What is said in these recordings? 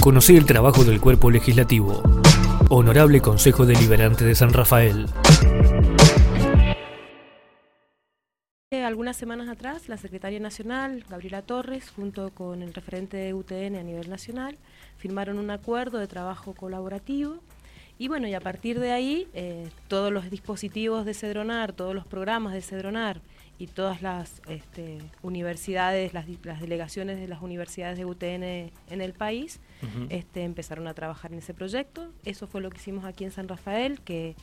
Conocí el trabajo del cuerpo legislativo. Honorable Consejo Deliberante de San Rafael. Algunas semanas atrás, la Secretaria Nacional, Gabriela Torres, junto con el referente de UTN a nivel nacional, firmaron un acuerdo de trabajo colaborativo y bueno, y a partir de ahí, eh, todos los dispositivos de Cedronar, todos los programas de Cedronar y todas las este, universidades, las, delegaciones de las universidades de UTN en el país, este, empezaron a trabajar en ese proyecto. Eso fue lo que hicimos aquí en San Rafael, que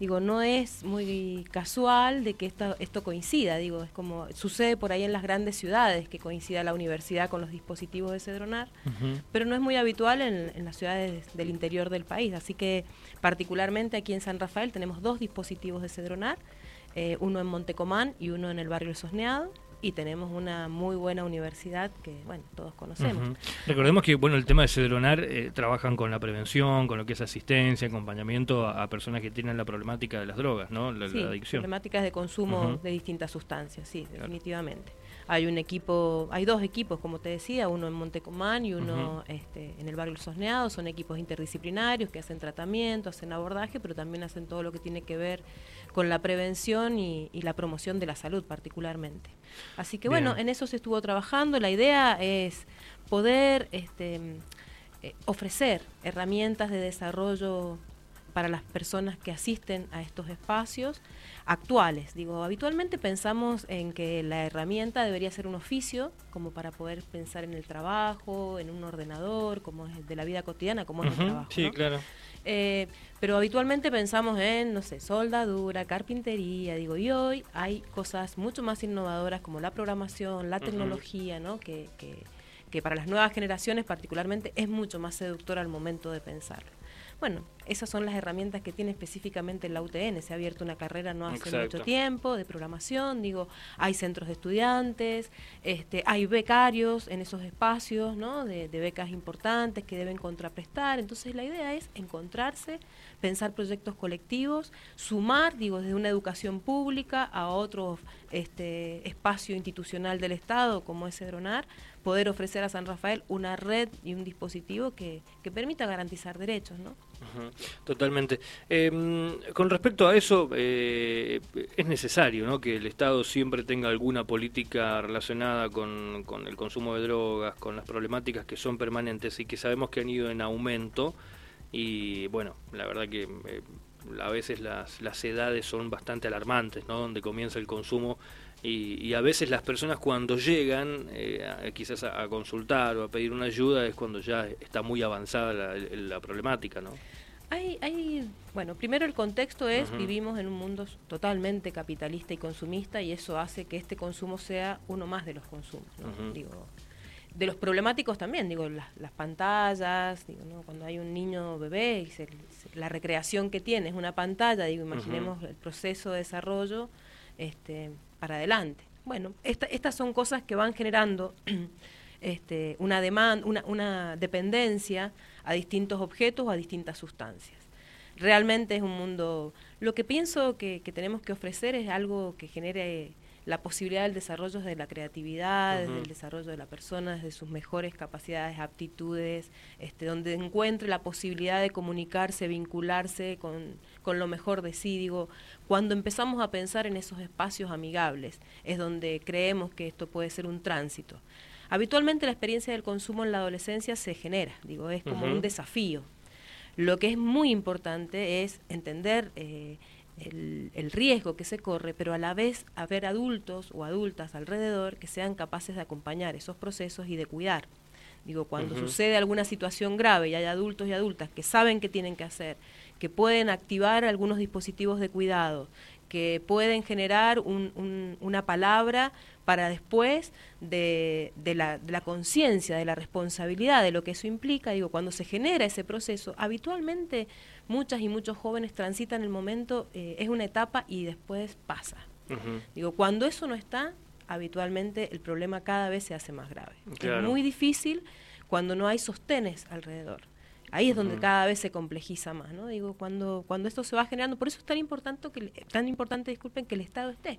digo, no es muy casual de que esto, esto coincida, digo, es como sucede por ahí en las grandes ciudades que coincida la universidad con los dispositivos de Cedronar, pero no es muy habitual en, en, las ciudades del interior del país, así que particularmente aquí en San Rafael tenemos dos dispositivos de Cedronar, eh, uno en Montecomán y uno en el barrio Sosneado y tenemos una muy buena universidad que, bueno, todos conocemos. Recordemos que, bueno, el tema de Cedronar eh, trabajan con la prevención, con lo que es asistencia, acompañamiento a, personas que tienen la problemática de las drogas, ¿no? La, sí, adicción. problemáticas de consumo de distintas sustancias, sí, definitivamente. Hay un equipo, hay dos equipos, como te decía, uno en Montecomán y uno este, en el barrio Sosneado, son equipos interdisciplinarios que hacen tratamiento, hacen abordaje, pero también hacen todo lo que tiene que ver con la prevención y, la promoción de la salud particularmente. Así que bueno, en eso se estuvo trabajando, la idea es poder este, eh, ofrecer herramientas de desarrollo para las personas que asisten a estos espacios actuales. Digo, habitualmente pensamos en que la herramienta debería ser un oficio, como para poder pensar en el trabajo, en un ordenador, como es de la vida cotidiana, como es el trabajo. Sí, claro. Eh, pero habitualmente pensamos en, no sé, soldadura, carpintería, digo, y hoy hay cosas mucho más innovadoras como la programación, la tecnología, ¿no? Que, que, que para las nuevas generaciones particularmente es mucho más seductor al momento de pensarlo. Bueno, esas son las herramientas que tiene específicamente la UTN. Se ha abierto una carrera no hace mucho tiempo de programación, digo, hay centros de estudiantes, este, hay becarios en esos espacios, ¿no? De, de becas importantes que deben contraprestar. Entonces la idea es encontrarse, pensar proyectos colectivos, sumar, digo, desde una educación pública a otro este, espacio institucional del Estado como es Cedronar, poder ofrecer a San Rafael una red y un dispositivo que, que permita garantizar derechos, ¿no? totalmente. Em, con respecto a eso, eh, es necesario ¿no? que el Estado siempre tenga alguna política relacionada con, con, el consumo de drogas, con las problemáticas que son permanentes y que sabemos que han ido en aumento. Y bueno, la verdad que eh, a veces las, las edades son bastante alarmantes, ¿no? donde comienza el consumo y, a veces las personas cuando llegan eh, quizás a, consultar o a pedir una ayuda es cuando ya está muy avanzada la, problemática, ¿no? Hay, hay, bueno, primero el contexto es, vivimos en un mundo totalmente capitalista y consumista y eso hace que este consumo sea uno más de los consumos, Digo, de los problemáticos también, digo, las, pantallas, digo, ¿no? cuando hay un niño bebé y la recreación que tiene es una pantalla, digo, imaginemos el proceso de desarrollo, este, para adelante. Bueno, estas son cosas que van generando este, una demanda, una, dependencia a distintos objetos o a distintas sustancias. Realmente es un mundo. Lo que pienso que tenemos que ofrecer es algo que genere la posibilidad del desarrollo de la creatividad, del desarrollo de la persona, desde sus mejores capacidades, aptitudes, este, donde encuentre la posibilidad de comunicarse, vincularse con, con lo mejor de sí. Digo, cuando empezamos a pensar en esos espacios amigables, es donde creemos que esto puede ser un tránsito. Habitualmente la experiencia del consumo en la adolescencia se genera, digo, es como un desafío. Lo que es muy importante es entender eh, el, riesgo que se corre, pero a la vez haber adultos o adultas alrededor que sean capaces de acompañar esos procesos y de cuidar. Digo, cuando sucede alguna situación grave y hay adultos y adultas que saben qué tienen que hacer, que pueden activar algunos dispositivos de cuidado, que pueden generar una palabra para después de, la, de la conciencia, de la responsabilidad, de lo que eso implica, digo, cuando se genera ese proceso, habitualmente muchas y muchos jóvenes transitan el momento, eh, es una etapa y después pasa. Digo, cuando eso no está, habitualmente el problema cada vez se hace más grave. Es muy difícil cuando no hay sostenes alrededor. Ahí es donde cada vez se complejiza más, ¿no? Digo, cuando, cuando esto se va generando, por eso es tan importante que tan importante, disculpen, que el Estado esté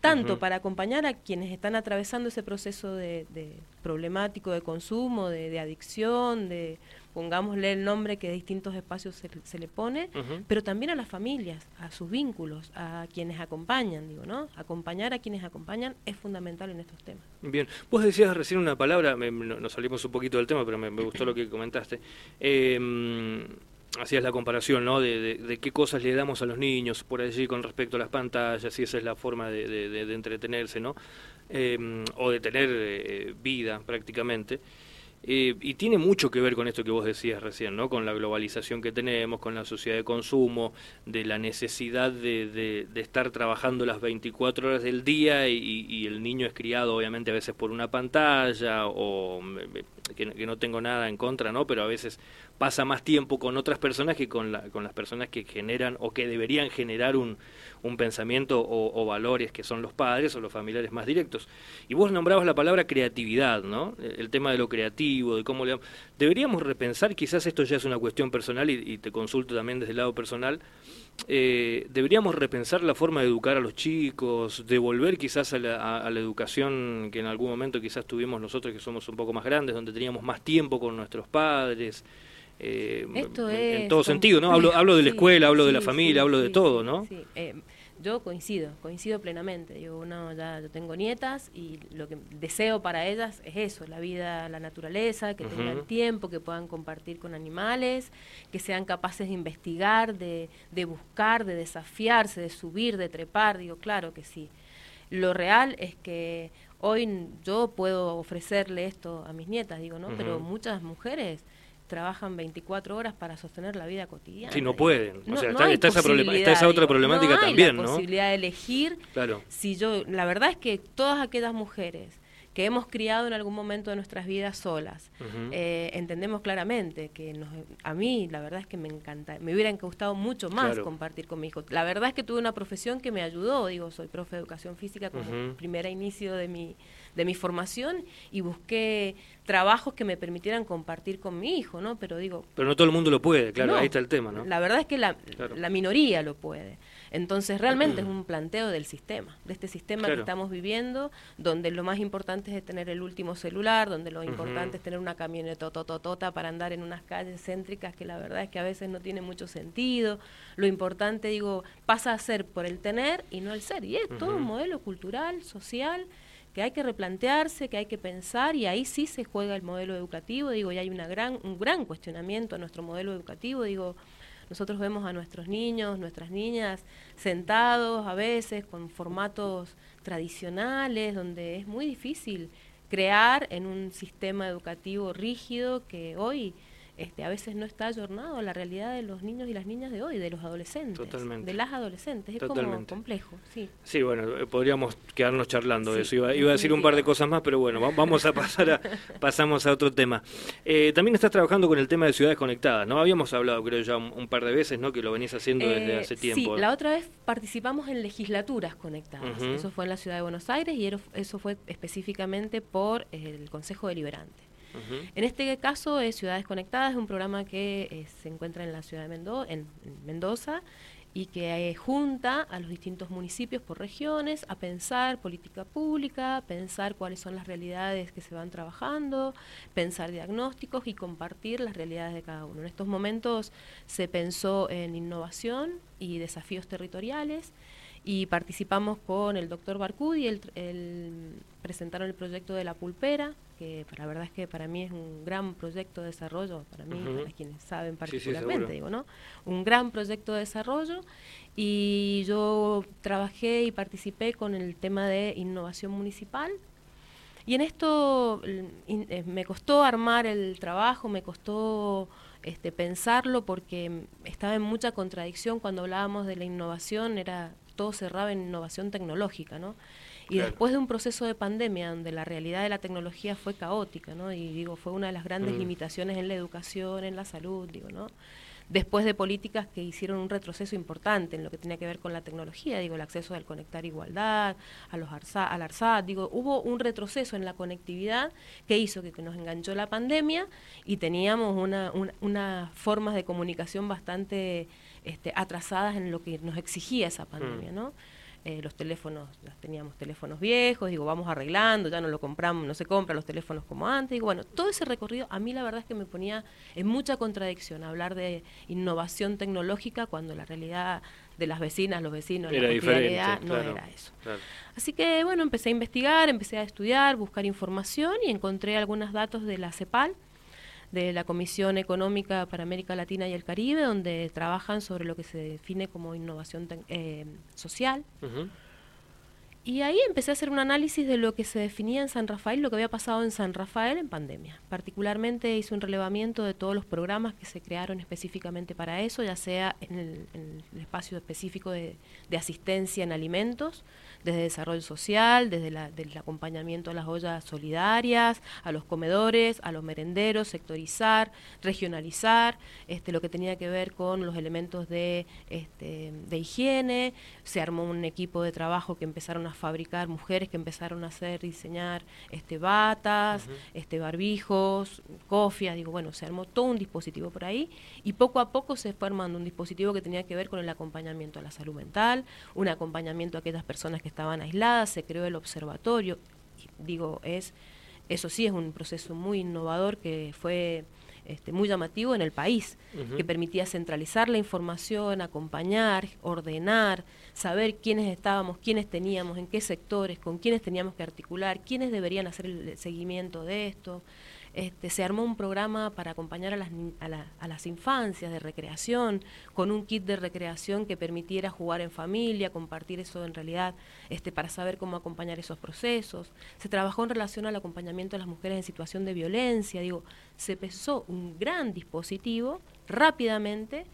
tanto para acompañar a quienes están atravesando ese proceso de, problemático de consumo, de, adicción, de pongámosle el nombre que de distintos espacios se, le pone, pero también a las familias, a sus vínculos, a quienes acompañan, digo, ¿no? Acompañar a quienes acompañan es fundamental en estos temas. Bien, vos decías recién una palabra, nos salimos un poquito del tema, pero me, gustó lo que comentaste. Eh, hacías la comparación, ¿no? De, qué cosas le damos a los niños por allí con respecto a las pantallas, y esa es la forma de, entretenerse, ¿no? Eh, o de tener eh, vida prácticamente. Eh, y tiene mucho que ver con esto que vos decías recién, ¿no? Con la globalización que tenemos, con la sociedad de consumo, de la necesidad de, estar trabajando las 24 horas del día y, el niño es criado obviamente a veces por una pantalla o que, que, no tengo nada en contra, ¿no? Pero a veces pasa más tiempo con otras personas que con, la, con las personas que generan o que deberían generar un, pensamiento o, valores que son los padres o los familiares más directos. Y vos nombrabas la palabra creatividad, ¿no? El tema de lo creativo, de cómo le... Deberíamos repensar, quizás esto ya es una cuestión personal y, te consulto también desde el lado personal, eh, deberíamos repensar la forma de educar a los chicos, devolver quizás a la, a la, educación que en algún momento quizás tuvimos nosotros que somos un poco más grandes, donde teníamos más tiempo con nuestros padres, eh, en todo sentido, ¿no? Hablo, hablo de la escuela, hablo de la familia, hablo de todo, ¿no? Eh, yo coincido, coincido plenamente. Yo, uno, ya yo tengo nietas y lo que deseo para ellas es eso, la vida, la naturaleza, que tengan tiempo, que puedan compartir con animales, que sean capaces de investigar, de, de buscar, de desafiarse, de subir, de trepar. Digo, claro que sí. Lo real es que hoy yo puedo ofrecerle esto a mis nietas, digo, ¿no? Pero muchas mujeres trabajan 24 horas para sostener la vida cotidiana. Sí, no pueden. O sea, está, esa otra problemática no hay también, la posibilidad de elegir. Claro. Si yo, la verdad es que todas aquellas mujeres que hemos criado en algún momento de nuestras vidas solas, eh, entendemos claramente que nos, a mí la verdad es que me encanta, me hubiera gustado mucho más compartir con mi hijo. La verdad es que tuve una profesión que me ayudó, digo, soy profe de educación física como primer inicio de mi, de mi formación y busqué trabajos que me permitieran compartir con mi hijo, ¿no? Pero digo... Pero no todo el mundo lo puede, claro, ahí está el tema, ¿no? La verdad es que la, la minoría lo puede. Entonces realmente es un planteo del sistema, de este sistema que estamos viviendo, donde lo más importante es tener el último celular, donde lo importante es tener una camioneta tototota para andar en unas calles céntricas que la verdad es que a veces no tiene mucho sentido. Lo importante, digo, pasa a ser por el tener y no el ser. Y es todo un modelo cultural, social, que hay que replantearse, que hay que pensar y ahí sí se juega el modelo educativo, digo, y hay gran, un gran cuestionamiento a nuestro modelo educativo, digo, nosotros vemos a nuestros niños, nuestras niñas sentados a veces con formatos tradicionales, donde es muy difícil crear en un sistema educativo rígido que hoy este, a veces no está ayornado a la realidad de los niños y las niñas de hoy, de los adolescentes, de las adolescentes, es como complejo, sí. Sí, bueno, eh, podríamos quedarnos charlando de eso, iba, a decir un par de cosas más, pero bueno, vamos a pasar a, pasamos a otro tema. Eh, también estás trabajando con el tema de ciudades conectadas, ¿no? Habíamos hablado, creo ya, un, par de veces, ¿no? Que lo venís haciendo desde eh, hace tiempo. Sí, la otra vez participamos en legislaturas conectadas, eso fue en la ciudad de Buenos Aires y eso fue específicamente por el Consejo Deliberante. En este caso, es Ciudades Conectadas, es un programa que eh, se encuentra en la ciudad de en, Mendoza y que eh, junta a los distintos municipios por regiones a pensar política pública, pensar cuáles son las realidades que se van trabajando, pensar diagnósticos y compartir las realidades de cada uno. En estos momentos se pensó en innovación y desafíos territoriales y participamos con el doctor Barcudi, el, presentaron el proyecto de la pulpera, que la verdad es que para mí es un gran proyecto de desarrollo, para mí, para quienes saben particularmente, digo, ¿no? Un gran proyecto de desarrollo y yo trabajé y participé con el tema de innovación municipal. Y en esto eh, me costó armar el trabajo, me costó este, pensarlo porque estaba en mucha contradicción cuando hablábamos de la innovación, era todo cerraba en innovación tecnológica, ¿no? Y después de un proceso de pandemia donde la realidad de la tecnología fue caótica, ¿no? Y digo, fue una de las grandes mm. limitaciones en la educación, en la salud, digo, ¿no? Después de políticas que hicieron un retroceso importante en lo que tenía que ver con la tecnología, digo, el acceso al conectar igualdad, a los ARSA, al ARSAT, digo, hubo un retroceso en la conectividad que hizo que, nos enganchó la pandemia y teníamos una, una, formas de comunicación bastante este, atrasadas en lo que nos exigía esa pandemia, mm. ¿no? Eh, los teléfonos, teníamos teléfonos viejos, digo, vamos arreglando, ya no lo compramos, no se compran los teléfonos como antes, digo, bueno, todo ese recorrido a mí la verdad es que me ponía en mucha contradicción hablar de innovación tecnológica cuando la realidad de las vecinas, los vecinos, la realidad no era eso. Así que bueno, empecé a investigar, empecé a estudiar, buscar información y encontré algunos datos de la CEPAL, de la Comisión Económica para América Latina y el Caribe, donde trabajan sobre lo que se define como innovación eh, social. Y ahí empecé a hacer un análisis de lo que se definía en San Rafael, lo que había pasado en San Rafael en pandemia. Particularmente hice un relevamiento de todos los programas que se crearon específicamente para eso, ya sea en el, espacio específico de, asistencia en alimentos, desde desarrollo social, desde el acompañamiento a las ollas solidarias, a los comedores, a los merenderos, sectorizar, regionalizar, este, lo que tenía que ver con los elementos de, este, de higiene, se armó un equipo de trabajo que empezaron a fabricar mujeres que empezaron a hacer, diseñar este, batas, este, barbijos, cofias, digo, bueno, se armó todo un dispositivo por ahí y poco a poco se fue armando un dispositivo que tenía que ver con el acompañamiento a la salud mental, un acompañamiento a aquellas personas que estaban aisladas, se creó el observatorio, digo, es, eso sí es un proceso muy innovador que fue este, muy llamativo en el país, que permitía centralizar la información, acompañar, ordenar, saber quiénes estábamos, quiénes teníamos, en qué sectores, con quiénes teníamos que articular, quiénes deberían hacer el seguimiento de esto. Este, se armó un programa para acompañar a las, a, las infancias de recreación, con un kit de recreación que permitiera jugar en familia, compartir eso en realidad, este, para saber cómo acompañar esos procesos. Se trabajó en relación al acompañamiento de las mujeres en situación de violencia, digo, se pensó un gran dispositivo rápidamente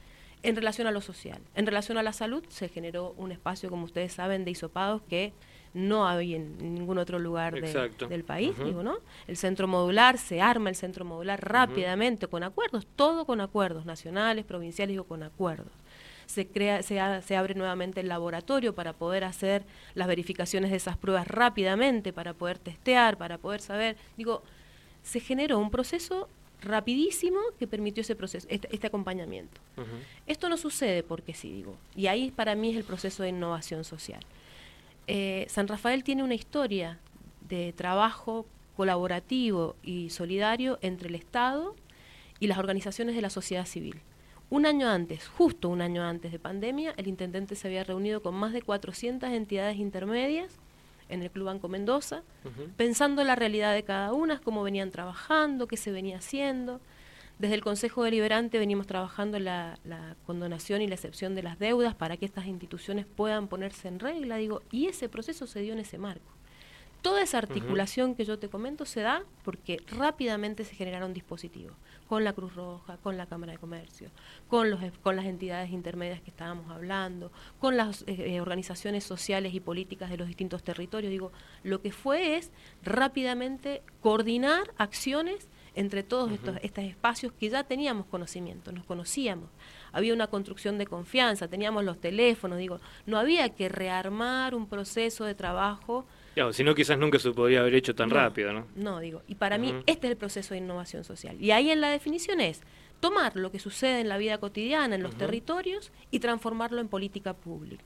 en relación a lo social. En relación a la salud, se generó un espacio, como ustedes saben, de isopados que no hay en ningún otro lugar del país, digo, ¿no? El centro modular, se arma el centro modular rápidamente, con acuerdos, todo con acuerdos, nacionales, provinciales, digo, con acuerdos. Se, crea, se, se abre nuevamente el laboratorio para poder hacer las verificaciones de esas pruebas rápidamente, para poder testear, para poder saber, digo, se generó un proceso rapidísimo que permitió ese proceso, este, este acompañamiento. Esto no sucede porque sí, digo, y ahí para mí es el proceso de innovación social. Eh, San Rafael tiene una historia de trabajo colaborativo y solidario entre el Estado y las organizaciones de la sociedad civil. Un año antes, justo un año antes de pandemia, el intendente se había reunido con más de 400 entidades intermedias en el Club Banco Mendoza, pensando la realidad de cada una, cómo venían trabajando, qué se venía haciendo. Desde el Consejo Deliberante venimos trabajando la, la, condonación y la excepción de las deudas para que estas instituciones puedan ponerse en regla, digo, y ese proceso se dio en ese marco. Toda esa articulación que yo te comento se da porque rápidamente se generaron dispositivos, con la Cruz Roja, con la Cámara de Comercio, con, los, con las entidades intermedias que estábamos hablando, con las eh, eh, organizaciones sociales y políticas de los distintos territorios. Digo, lo que fue es rápidamente coordinar acciones entre todos estos, estos espacios que ya teníamos conocimiento, nos conocíamos. Había una construcción de confianza, teníamos los teléfonos, digo, no había que rearmar un proceso de trabajo. Claro, si no, quizás nunca se podría haber hecho tan rápido, ¿no? No, digo, y para mí este es el proceso de innovación social. Y ahí en la definición es tomar lo que sucede en la vida cotidiana, en los territorios, y transformarlo en política pública.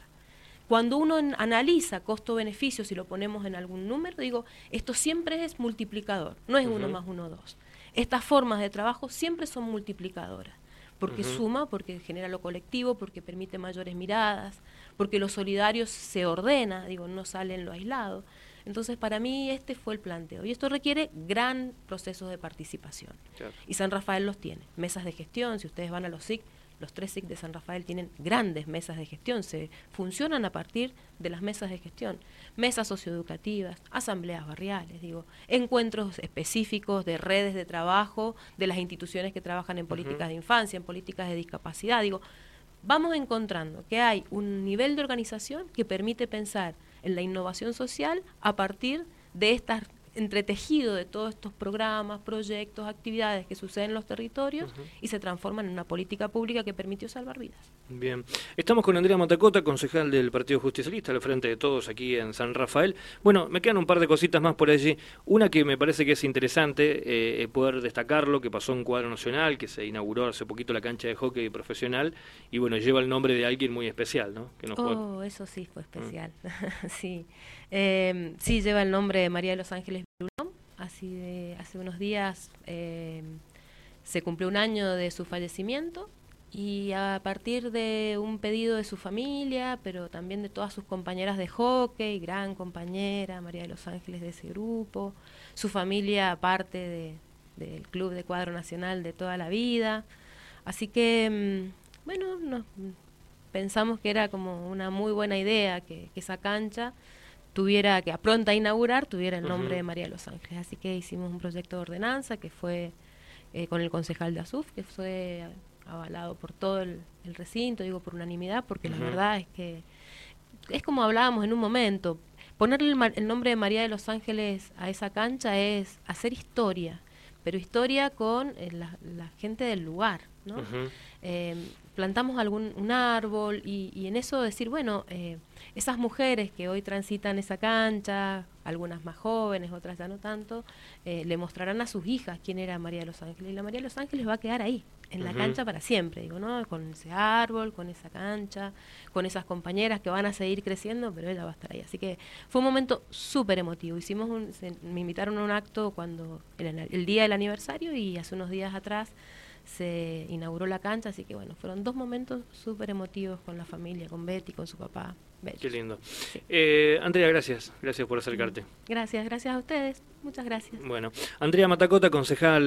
Cuando uno analiza costo-beneficio, si lo ponemos en algún número, digo, esto siempre es multiplicador, no es uno más uno dos estas formas de trabajo siempre son multiplicadoras, porque suma, porque genera lo colectivo, porque permite mayores miradas, porque lo solidario se ordena, digo, no sale en lo aislado. Entonces, para mí este fue el planteo. Y esto requiere gran proceso de participación. Y San Rafael los tiene. Mesas de gestión, si ustedes van a los SIC, los tres SIC de San Rafael tienen grandes mesas de gestión, se funcionan a partir de las mesas de gestión, mesas socioeducativas, asambleas barriales, digo, encuentros específicos de redes de trabajo de las instituciones que trabajan en políticas de infancia, en políticas de discapacidad, digo, vamos encontrando que hay un nivel de organización que permite pensar en la innovación social a partir de estas entretejido de todos estos programas, proyectos, actividades que suceden en los territorios y se transforman en una política pública que permitió salvar vidas. Bien, estamos con Andrea Matacota, concejal del Partido Justicialista, al frente de todos aquí en San Rafael. Bueno, me quedan un par de cositas más por allí. Una que me parece que es interesante eh, poder destacarlo, que pasó en Cuadro Nacional, que se inauguró hace poquito la cancha de hockey profesional, y bueno, lleva el nombre de alguien muy especial, ¿no? Que oh, eso sí fue especial, mm. sí. Eh, sí, lleva el nombre de María de los Ángeles Así de, hace unos días eh, se cumplió un año de su fallecimiento y a partir de un pedido de su familia, pero también de todas sus compañeras de hockey, gran compañera, María de los Ángeles de ese grupo, su familia parte del Club de Cuadro Nacional de toda la vida. Así que, mm, bueno, pensamos que era como una muy buena idea que esa cancha tuviera, que a pronta inaugurar, tuviera el nombre de María de los Ángeles. Así que hicimos un proyecto de ordenanza que fue eh, con el concejal de ASUF, que fue avalado por todo el, recinto, digo por unanimidad, porque la verdad es que es como hablábamos en un momento, ponerle el, nombre de María de los Ángeles a esa cancha es hacer historia, pero historia con eh, la, gente del lugar, ¿no? Plantamos algún un árbol y, en eso decir, bueno, eh, esas mujeres que hoy transitan esa cancha, algunas más jóvenes, otras ya no tanto, eh, le mostrarán a sus hijas quién era María de los Ángeles. Y la María de los Ángeles va a quedar ahí, en la cancha para siempre, digo, ¿no? Con ese árbol, con esa cancha, con esas compañeras que van a seguir creciendo, pero ella va a estar ahí. Así que fue un momento súper emotivo. Hicimos un, me invitaron a un acto cuando, el día del aniversario y hace unos días atrás se inauguró la cancha, así que bueno, fueron dos momentos súper emotivos con la familia, con Betty, con su papá. Qué lindo. Eh, Andrea, gracias, gracias por acercarte. Gracias, gracias a ustedes, muchas gracias. Bueno, Andrea Matacota, concejal